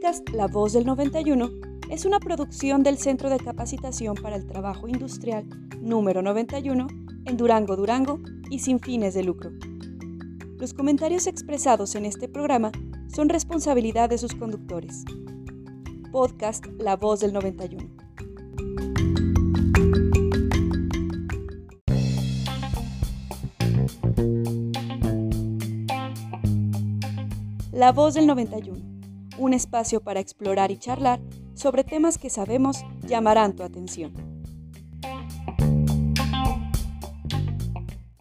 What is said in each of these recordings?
podcast La Voz del 91 es una producción del Centro de Capacitación para el Trabajo Industrial número 91 en Durango, Durango y sin fines de lucro. Los comentarios expresados en este programa son responsabilidad de sus conductores. Podcast La Voz del 91. La Voz del 91 un espacio para explorar y charlar sobre temas que sabemos llamarán tu atención.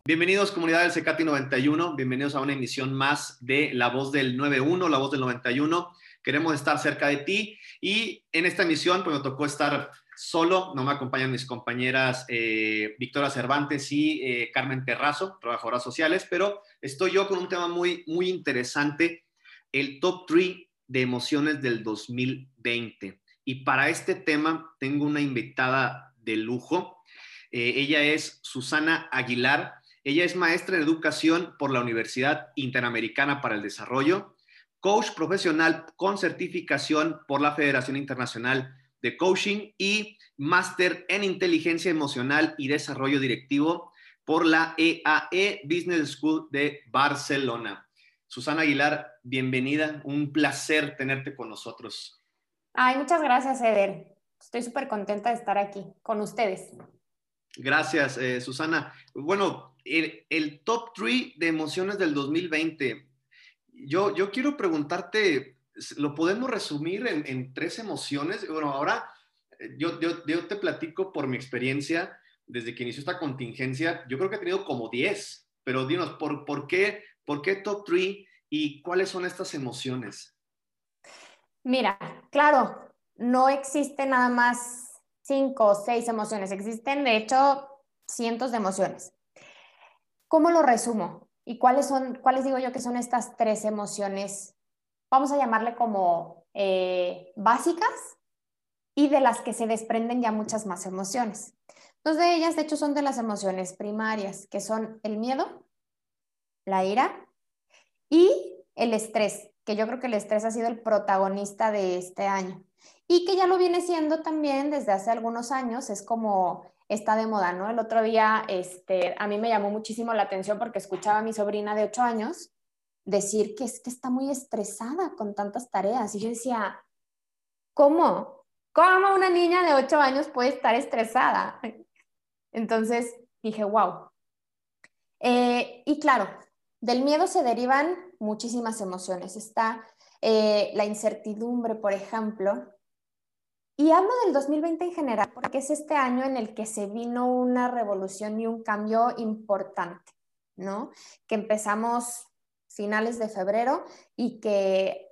Bienvenidos comunidad del Secati 91, bienvenidos a una emisión más de La Voz del 91, La Voz del 91. Queremos estar cerca de ti y en esta emisión pues me tocó estar solo, no me acompañan mis compañeras eh, Victoria Cervantes y eh, Carmen Terrazo, trabajadoras sociales, pero estoy yo con un tema muy, muy interesante, el top 3 de emociones del 2020. Y para este tema tengo una invitada de lujo. Eh, ella es Susana Aguilar. Ella es maestra en educación por la Universidad Interamericana para el Desarrollo, coach profesional con certificación por la Federación Internacional de Coaching y máster en inteligencia emocional y desarrollo directivo por la EAE e Business School de Barcelona. Susana Aguilar, bienvenida. Un placer tenerte con nosotros. Ay, muchas gracias, Eder. Estoy súper contenta de estar aquí con ustedes. Gracias, eh, Susana. Bueno, el, top 3 de emociones del 2020. Yo, yo quiero preguntarte, ¿lo podemos resumir en, tres emociones? Bueno, ahora eh, yo, yo, yo, te platico por mi experiencia desde que inició esta contingencia. Yo creo que he tenido como 10, pero dinos, ¿por, por qué ¿Por qué top 3 y cuáles son estas emociones? Mira, claro, no existe nada más cinco o seis emociones, existen de hecho cientos de emociones. ¿Cómo lo resumo? ¿Y cuáles son, cuáles digo yo que son estas tres emociones? Vamos a llamarle como eh, básicas y de las que se desprenden ya muchas más emociones. Dos de ellas, de hecho, son de las emociones primarias, que son el miedo, la ira y el estrés, que yo creo que el estrés ha sido el protagonista de este año y que ya lo viene siendo también desde hace algunos años, es como está de moda, ¿no? El otro día este, a mí me llamó muchísimo la atención porque escuchaba a mi sobrina de 8 años decir que es que está muy estresada con tantas tareas y yo decía, ¿cómo? ¿Cómo una niña de 8 años puede estar estresada? Entonces dije, wow. Eh, y claro, del miedo se derivan muchísimas emociones. Está eh, la incertidumbre, por ejemplo. Y hablo del 2020 en general porque es este año en el que se vino una revolución y un cambio importante, ¿no? Que empezamos finales de febrero y que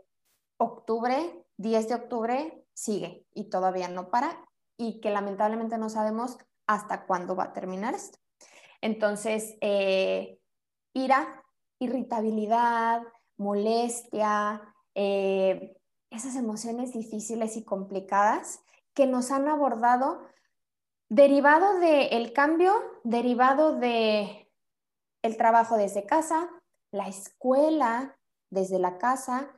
octubre, 10 de octubre, sigue y todavía no para y que lamentablemente no sabemos hasta cuándo va a terminar esto. Entonces, eh, ira, irritabilidad, molestia, eh, esas emociones difíciles y complicadas que nos han abordado derivado del cambio, derivado de el trabajo desde casa, la escuela desde la casa,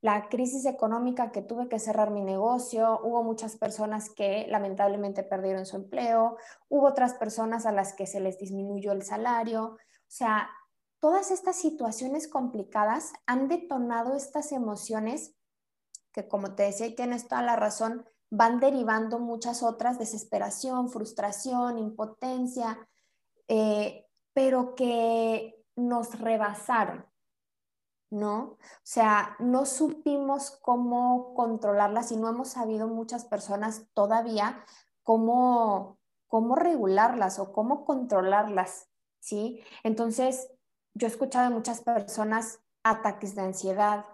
la crisis económica que tuve que cerrar mi negocio, hubo muchas personas que lamentablemente perdieron su empleo, hubo otras personas a las que se les disminuyó el salario, o sea, todas estas situaciones complicadas han detonado estas emociones que, como te decía, y tienes toda la razón, van derivando muchas otras, desesperación, frustración, impotencia, eh, pero que nos rebasaron, ¿no? O sea, no supimos cómo controlarlas y no hemos sabido muchas personas todavía cómo, cómo regularlas o cómo controlarlas, ¿sí? Entonces, yo he escuchado de muchas personas ataques de ansiedad,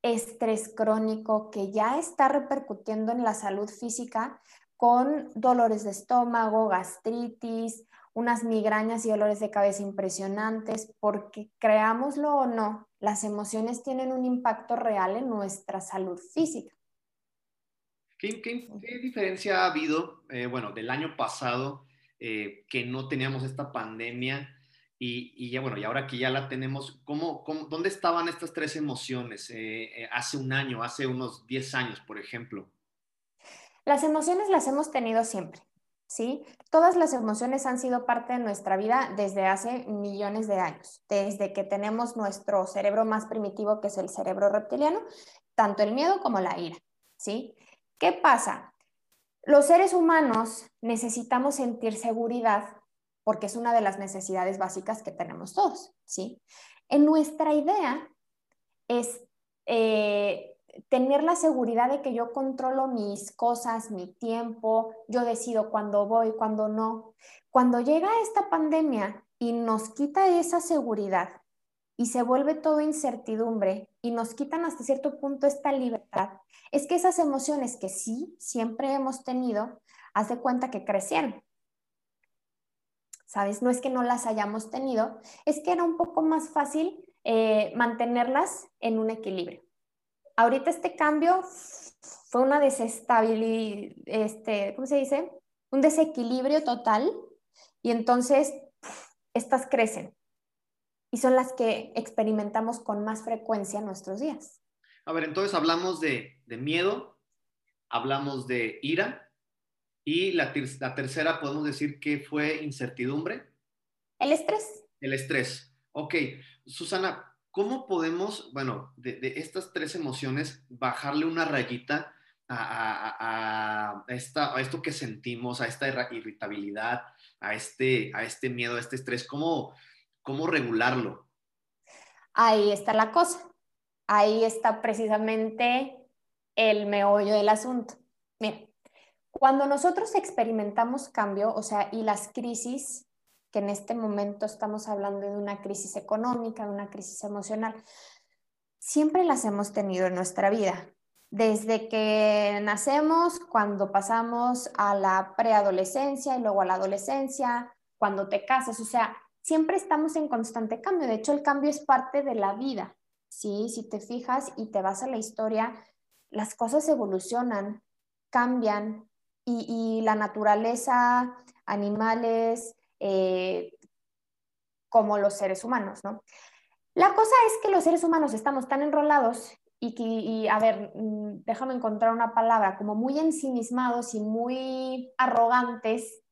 estrés crónico que ya está repercutiendo en la salud física con dolores de estómago, gastritis, unas migrañas y dolores de cabeza impresionantes, porque creámoslo o no, las emociones tienen un impacto real en nuestra salud física. ¿Qué, diferencia ha habido, eh, bueno, del año pasado, eh, que no teníamos esta pandemia Y, ya bueno, y ahora que ya la tenemos, ¿cómo, dónde estaban estas tres emociones eh, eh, hace un año, hace unos 10 años, por ejemplo? Las emociones las hemos tenido siempre, ¿sí? Todas las emociones han sido parte de nuestra vida desde hace millones de años, desde que tenemos nuestro cerebro más primitivo, que es el cerebro reptiliano, tanto el miedo como la ira, ¿sí? ¿Qué pasa? Los seres humanos necesitamos sentir seguridad porque es una de las necesidades básicas que tenemos todos, ¿sí? En nuestra idea es eh, tener la seguridad de que yo controlo mis cosas, mi tiempo, yo decido cuándo voy, cuándo no. Cuando llega esta pandemia y nos quita esa seguridad y se vuelve todo incertidumbre y nos quitan hasta cierto punto esta libertad, es que esas emociones que sí siempre hemos tenido, hace cuenta que crecieron. ¿Sabes? No es que no las hayamos tenido, es que era un poco más fácil eh, mantenerlas en un equilibrio. Ahorita este cambio fue una desestabilidad, este, ¿cómo se dice? Un desequilibrio total y entonces estas crecen y son las que experimentamos con más frecuencia en nuestros días. A ver, entonces hablamos de, miedo, hablamos de ira y la, la, tercera podemos decir que fue incertidumbre. El estrés. El estrés. Ok, Susana, ¿cómo podemos, bueno, de, estas tres emociones, bajarle una rayita a, esta, a, esto que sentimos, a esta irritabilidad, a este, a este miedo, a este estrés? ¿Cómo, cómo regularlo? Ahí está la cosa. Ahí está precisamente el meollo del asunto. Mira, cuando nosotros experimentamos cambio, o sea, y las crisis que en este momento estamos hablando de una crisis económica, de una crisis emocional, siempre las hemos tenido en nuestra vida. Desde que nacemos, cuando pasamos a la preadolescencia y luego a la adolescencia, cuando te casas, o sea, siempre estamos en constante cambio. De hecho, el cambio es parte de la vida. ¿sí? Si te fijas y te vas a la historia, las cosas evolucionan, cambian y, y la naturaleza, animales, eh, como los seres humanos, ¿no? La cosa es que los seres humanos estamos tan enrolados y que, a ver, mm, déjame encontrar una palabra, como muy ensimismados y muy arrogantes,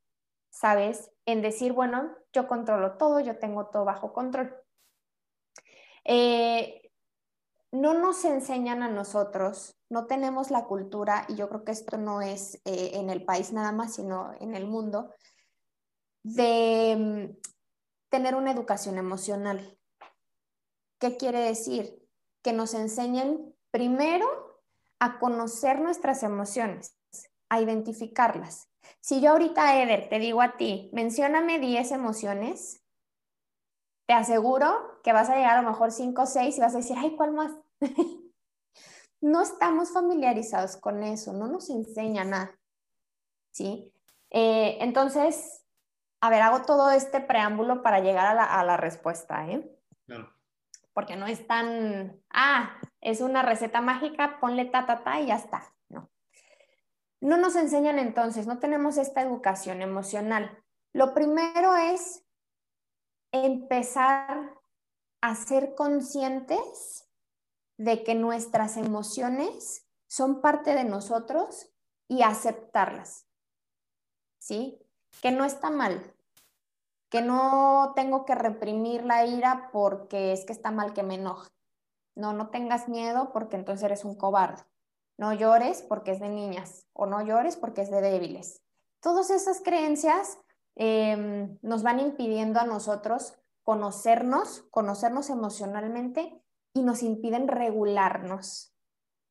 ¿sabes? En decir, bueno, yo controlo todo, yo tengo todo bajo control. Eh, no nos enseñan a nosotros, no tenemos la cultura, y yo creo que esto no es eh, en el país nada más, sino en el mundo, de mm, tener una educación emocional. ¿Qué quiere decir? Que nos enseñen primero a conocer nuestras emociones, a identificarlas. Si yo ahorita, Eder, te digo a ti, mencióname 10 emociones, te aseguro que vas a llegar a lo mejor 5 o 6 y vas a decir, ay, ¿cuál más? no estamos familiarizados con eso, no nos enseña nada. ¿Sí? Eh, entonces, a ver, hago todo este preámbulo para llegar a la, respuesta, ¿eh? Claro. Porque no es tan, ah, es una receta mágica, ponle ta, ta, ta y ya está. No. No nos enseñan entonces, no tenemos esta educación emocional. Lo primero es empezar a ser conscientes de que nuestras emociones son parte de nosotros y aceptarlas. ¿Sí? Que no está mal, que no tengo que reprimir la ira porque es que está mal que me enoje. No, no tengas miedo porque entonces eres un cobarde. No llores porque es de niñas o no llores porque es de débiles. Todas esas creencias em, nos van impidiendo a nosotros conocernos, conocernos emocionalmente y nos impiden regularnos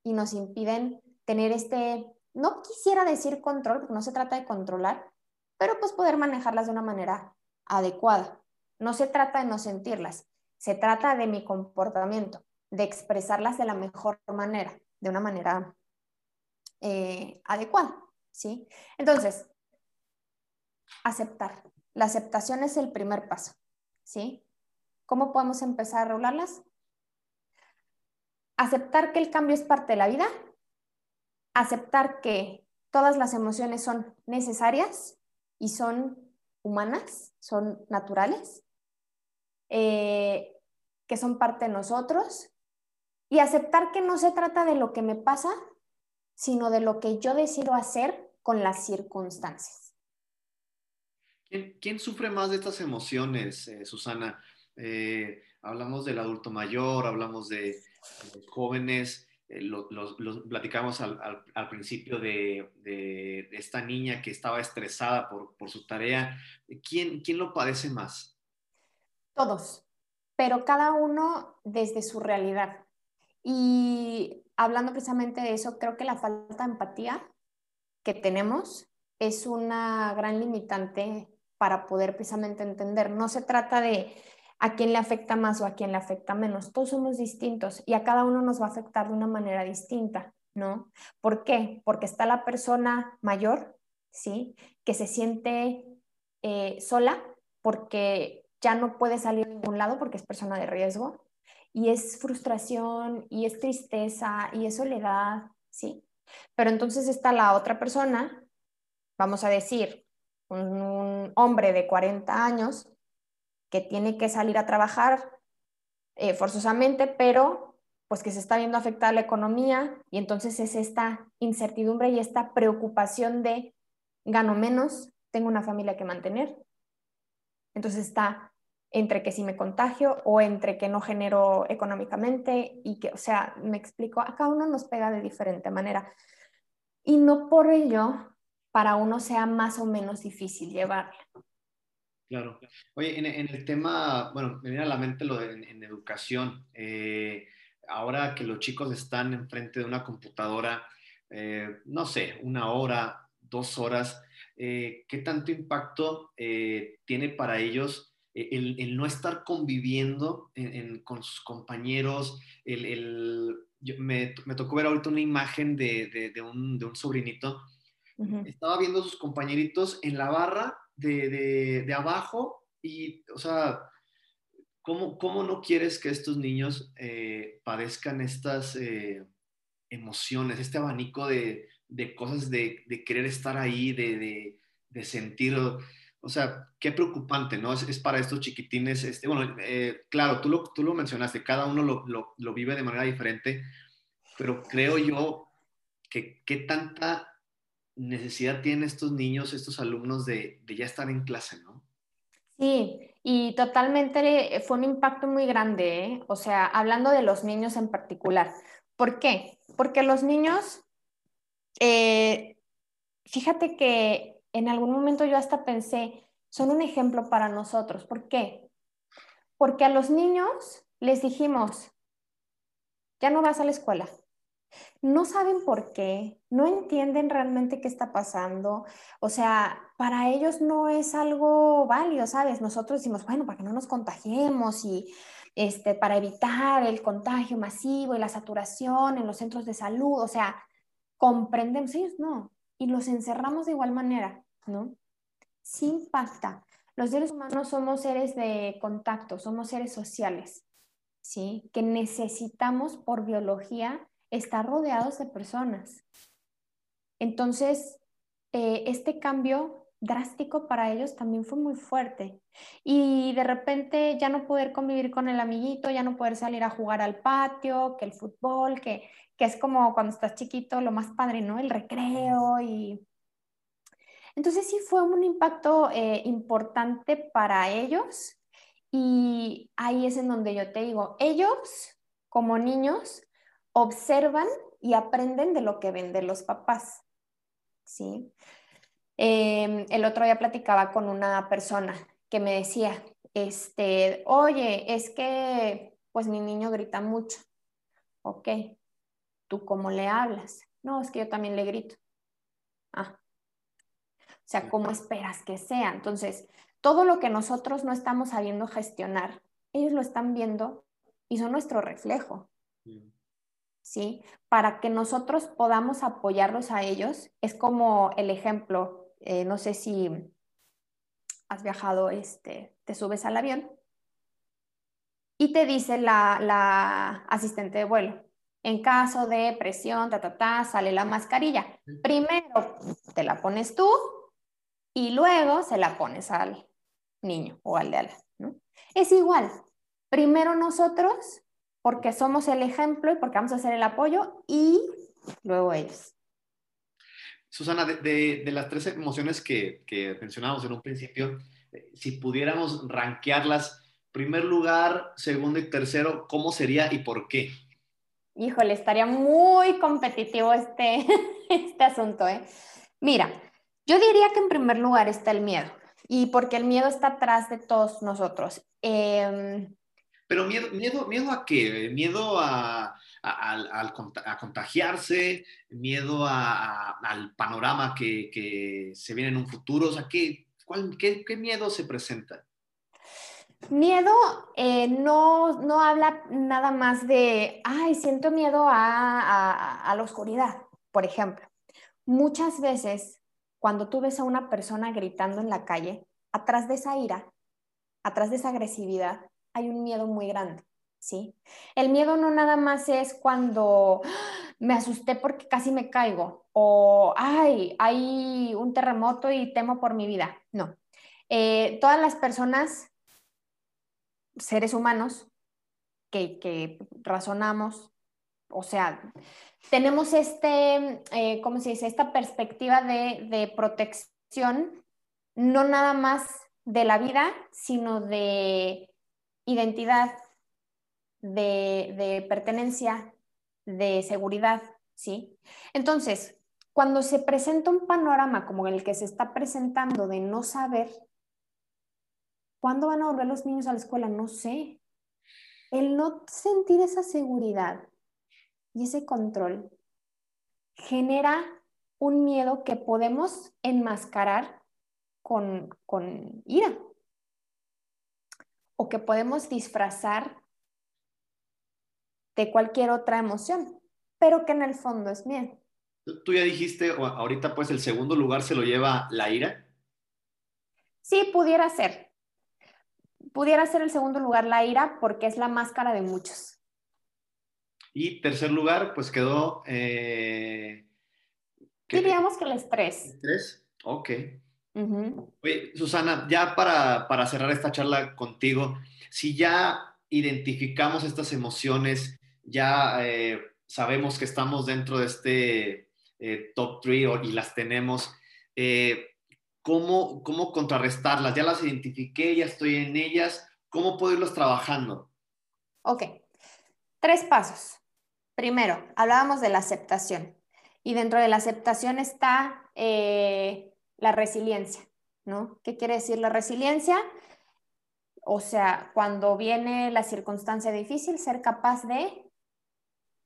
y nos impiden tener este, no quisiera decir control, porque no se trata de controlar, pero pues poder manejarlas de una manera adecuada. No se trata de no sentirlas, se trata de mi comportamiento, de expresarlas de la mejor manera, de una manera eh, adecuada, ¿sí? Entonces, aceptar. La aceptación es el primer paso, ¿sí? ¿Cómo podemos empezar a regularlas? Aceptar que el cambio es parte de la vida, aceptar que todas las emociones son necesarias y son humanas, son naturales. eh, que son parte de nosotros y aceptar que no se trata de lo que me pasa, sino de lo que yo decido hacer con las circunstancias. ¿Quién, sufre más de estas emociones, eh, Susana? Eh, hablamos del adulto mayor, hablamos de, jóvenes, eh, los, platicamos al, principio de, esta niña que estaba estresada por, su tarea. ¿Quién, ¿Quién lo padece más? Todos, pero cada uno desde su realidad. Y hablando precisamente de eso, creo que la falta de empatía que tenemos es una gran limitante para poder precisamente entender. No se trata de a quién le afecta más o a quién le afecta menos. Todos somos distintos y a cada uno nos va a afectar de una manera distinta, ¿no? ¿Por qué? Porque está la persona mayor, ¿sí? Que se siente eh, sola porque ya no puede salir a ningún lado porque es persona de riesgo y es frustración y es tristeza y es soledad, ¿sí? Pero entonces está la otra persona, vamos a decir, un, hombre de 40 años que tiene que salir a trabajar eh, forzosamente, pero pues que se está viendo afectada la economía y entonces es esta incertidumbre y esta preocupación de gano menos, tengo una familia que mantener. Entonces está entre que si me contagio o entre que no genero económicamente y que, o sea, me explico, a cada uno nos pega de diferente manera. Y no por ello para uno sea más o menos difícil llevarlo. Claro. Oye, en, el tema, bueno, me viene a la mente lo de en, educación. Eh, ahora que los chicos están enfrente de una computadora, eh, no sé, una hora, dos horas, eh, ¿qué tanto impacto tiene para ellos el, no estar conviviendo con sus compañeros, el, me, tocó ver ahorita una imagen de, un, sobrinito, estaba viendo a sus compañeritos en la barra de, abajo y, o sea, ¿cómo, ¿cómo, no quieres que estos niños eh, padezcan estas eh, emociones, este abanico de, cosas de, querer estar ahí, de, sentir... O sea, qué preocupante, ¿no? Es, para estos chiquitines, este, bueno, eh, claro, tú lo, tú lo mencionaste, cada uno lo, vive de manera diferente, pero creo yo que qué tanta necesidad tienen estos niños, estos alumnos de, ya estar en clase, ¿no? Sí, y totalmente fue un impacto muy grande, ¿eh? o sea, hablando de los niños en particular. ¿Por qué? Porque los niños, eh, fíjate que en algún momento yo hasta pensé, son un ejemplo para nosotros. ¿Por qué? Porque a los niños les dijimos, ya no vas a la escuela. No saben por qué, no entienden realmente qué está pasando. O sea, para ellos no es algo válido, ¿sabes? Nosotros decimos, bueno, para que no nos contagiemos y este, para evitar el contagio masivo y la saturación en los centros de salud. O sea, comprendemos, ellos no. Y los encerramos de igual manera. ¿no? Sí impacta. Los seres humanos somos seres de contacto, somos seres sociales, ¿sí? Que necesitamos por biología estar rodeados de personas. Entonces, eh, este cambio drástico para ellos también fue muy fuerte. Y de repente ya no poder convivir con el amiguito, ya no poder salir a jugar al patio, que el fútbol, que, que es como cuando estás chiquito lo más padre, ¿no? El recreo y entonces sí fue un impacto eh, importante para ellos y ahí es en donde yo te digo, ellos como niños observan y aprenden de lo que ven de los papás, ¿sí? Em, el otro día platicaba con una persona que me decía, este, oye, es que pues mi niño grita mucho. Ok, ¿tú cómo le hablas? No, es que yo también le grito. Ah, o sea, ¿cómo esperas que sea? Entonces, todo lo que nosotros no estamos sabiendo gestionar, ellos lo están viendo y son nuestro reflejo. ¿Sí? Para que nosotros podamos apoyarlos a ellos, es como el ejemplo, eh, no sé si has viajado, este, te subes al avión y te dice la, la asistente de vuelo, en caso de presión, ta, ta, ta, sale la mascarilla. Primero te la pones tú y luego se la pones al niño o al de al ¿no? Es igual, primero nosotros, porque somos el ejemplo y porque vamos a hacer el apoyo, y luego ellos. Susana, de, las tres emociones que, que mencionábamos en un principio, eh, si pudiéramos rankearlas, primer lugar, segundo y tercero, ¿cómo sería y por qué? Híjole, estaría muy competitivo este, este asunto, ¿eh? Mira, yo diría que en primer lugar está el miedo, y porque el miedo está atrás de todos nosotros. Em, Pero miedo, miedo, miedo a qué? Miedo a, a, contagiarse, miedo al panorama que, se viene en un futuro. O sea, ¿qué, qué, miedo se presenta? Miedo eh, no, no habla nada más de, ay, siento miedo a, la oscuridad, por ejemplo. Muchas veces, cuando tú ves a una persona gritando en la calle, atrás de esa ira, atrás de esa agresividad, hay un miedo muy grande. ¿sí? El miedo no nada más es cuando me asusté porque casi me caigo o, ay, hay un terremoto y temo por mi vida. No. Eh, todas las personas, seres humanos, que, razonamos, o sea, tenemos este, eh, ¿cómo se dice? Esta perspectiva de, de protección, no nada más de la vida, sino de identidad, de, pertenencia, de seguridad, ¿sí? Entonces, cuando se presenta un panorama como el que se está presentando de no saber, ¿cuándo van a volver los niños a la escuela? No sé. El no sentir esa seguridad y ese control genera un miedo que podemos enmascarar con, con ira o que podemos disfrazar de cualquier otra emoción, pero que en el fondo es miedo. Tú ya dijiste, ahorita pues el segundo lugar se lo lleva la ira. Sí, pudiera ser. Pudiera ser el segundo lugar la ira porque es la máscara de muchos. Y tercer lugar, pues quedó... Eh, Diríamos que el estrés. ¿Estrés? Ok. Susana, ya para, para cerrar esta charla contigo, si ya identificamos estas emociones ya eh, sabemos que estamos dentro de este eh, top 3 y las tenemos. Eh, ¿cómo, ¿Cómo contrarrestarlas? Ya las identifiqué, ya estoy en ellas. ¿Cómo puedo irlos trabajando? Ok, tres pasos. Primero, hablábamos de la aceptación y dentro de la aceptación está la resiliencia, ¿no? ¿Qué quiere decir la resiliencia? O sea, cuando viene la circunstancia difícil, ser capaz de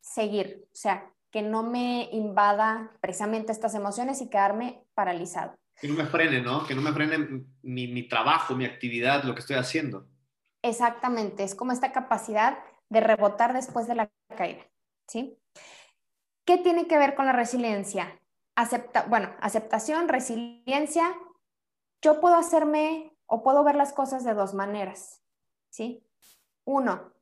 seguir, o sea, que no me invada precisamente estas emociones y quedarme paralizado. Que no me frene, ¿no? Que no me frene mi, trabajo, mi actividad, lo que estoy haciendo. Exactamente, es como esta capacidad de rebotar después de la caída, ¿sí? ¿Qué tiene que ver con la resiliencia? Acepta, bueno, aceptación, resiliencia. Yo puedo hacerme o puedo ver las cosas de dos maneras, ¿sí? Uno,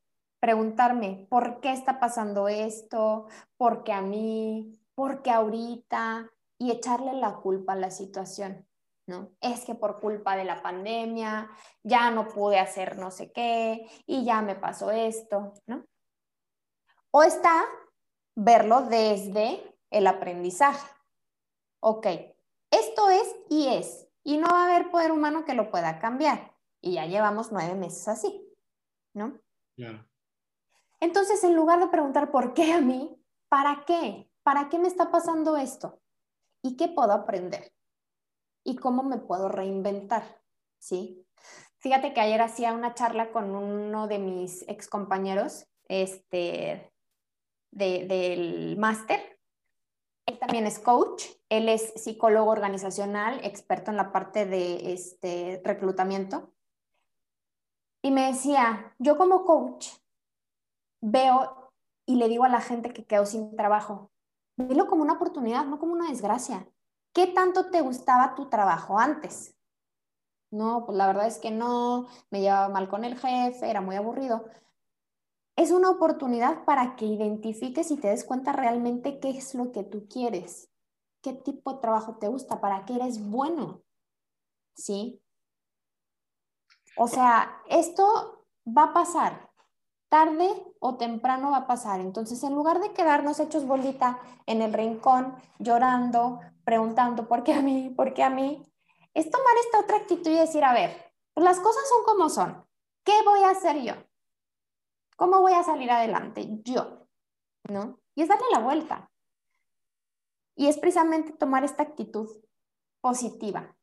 preguntarme, ¿por qué está pasando esto? ¿Por qué a mí? ¿Por qué ahorita? Y echarle la culpa a la situación, ¿no? Es que por culpa de la pandemia ya no pude hacer no sé qué y ya me pasó esto, ¿no? O está verlo desde el aprendizaje. Ok, esto es y es, y no va a haber poder humano que lo pueda cambiar. Y ya llevamos nueve meses así, ¿no? Entonces, en lugar de preguntar por qué a mí, ¿para qué? ¿Para qué me está pasando esto? ¿Y qué puedo aprender? ¿Y cómo me puedo reinventar? ¿Sí? Fíjate que ayer hacía una charla con uno de mis ex compañeros este, del máster. Él también es coach, él es psicólogo organizacional, experto en la parte de este, reclutamiento. Y me decía, yo como coach veo y le digo a la gente que quedó sin trabajo, velo como una oportunidad, no como una desgracia. ¿Qué tanto te gustaba tu trabajo antes? No, pues la verdad es que no, me llevaba mal con el jefe, era muy aburrido. Es una oportunidad para que identifiques y te des cuenta realmente qué es lo que tú quieres, qué tipo de trabajo te gusta, para qué eres bueno. ¿Sí? O sea, esto va a pasar, tarde o temprano va a pasar. Entonces, en lugar de quedarnos hechos bolita en el rincón, llorando, preguntando, ¿por qué a mí? ¿Por qué a mí? Es tomar esta otra actitud y decir, a ver, pues las cosas son como son. ¿Qué voy a hacer yo? ¿Cómo voy a salir adelante? Yo, ¿no? Y es darle la vuelta. Y es precisamente tomar esta actitud positiva.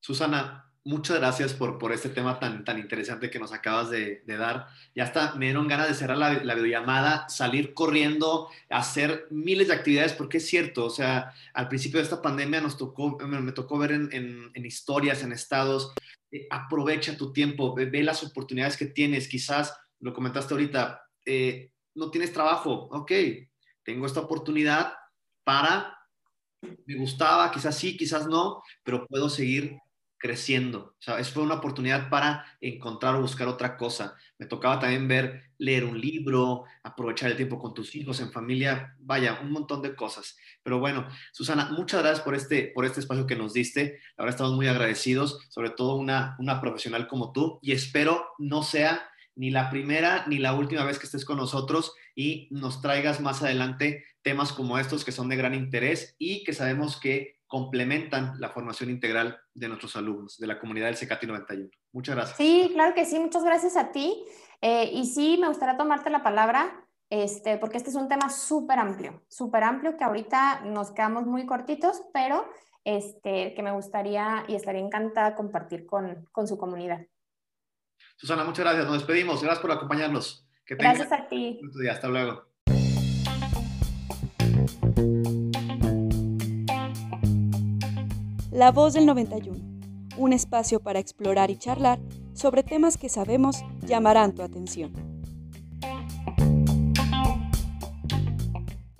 Susana, muchas gracias por, por este tema tan, tan interesante que nos acabas de, dar. Ya hasta me dieron ganas de cerrar la, la, videollamada, salir corriendo, hacer miles de actividades, porque es cierto, o sea, al principio de esta pandemia nos tocó, me, tocó ver en, en, historias, en estados, eh, aprovecha tu tiempo, ve, las oportunidades que tienes, quizás, lo comentaste ahorita, eh, no tienes trabajo, ok, tengo esta oportunidad para, me gustaba, quizás sí, quizás no, pero puedo seguir creciendo. O sea, eso fue una oportunidad para encontrar o buscar otra cosa. Me tocaba también ver, leer un libro, aprovechar el tiempo con tus hijos, en familia, vaya, un montón de cosas. Pero bueno, Susana, muchas gracias por este, por este espacio que nos diste. Ahora estamos muy agradecidos, sobre todo una, una profesional como tú, y espero no sea ni la primera ni la última vez que estés con nosotros y nos traigas más adelante temas como estos que son de gran interés y que sabemos que complementan la formación integral de nuestros alumnos, de la comunidad del CECATI 91. Muchas gracias. Sí, claro que sí, muchas gracias a ti. Eh, y sí, me gustaría tomarte la palabra, este, porque este es un tema súper amplio, súper amplio, que ahorita nos quedamos muy cortitos, pero este, que me gustaría y estaría encantada compartir con, con su comunidad. Susana, muchas gracias. Nos despedimos. Gracias por acompañarnos. gracias a ti. Hasta luego. La Voz del 91, un espacio para explorar y charlar sobre temas que sabemos llamarán tu atención.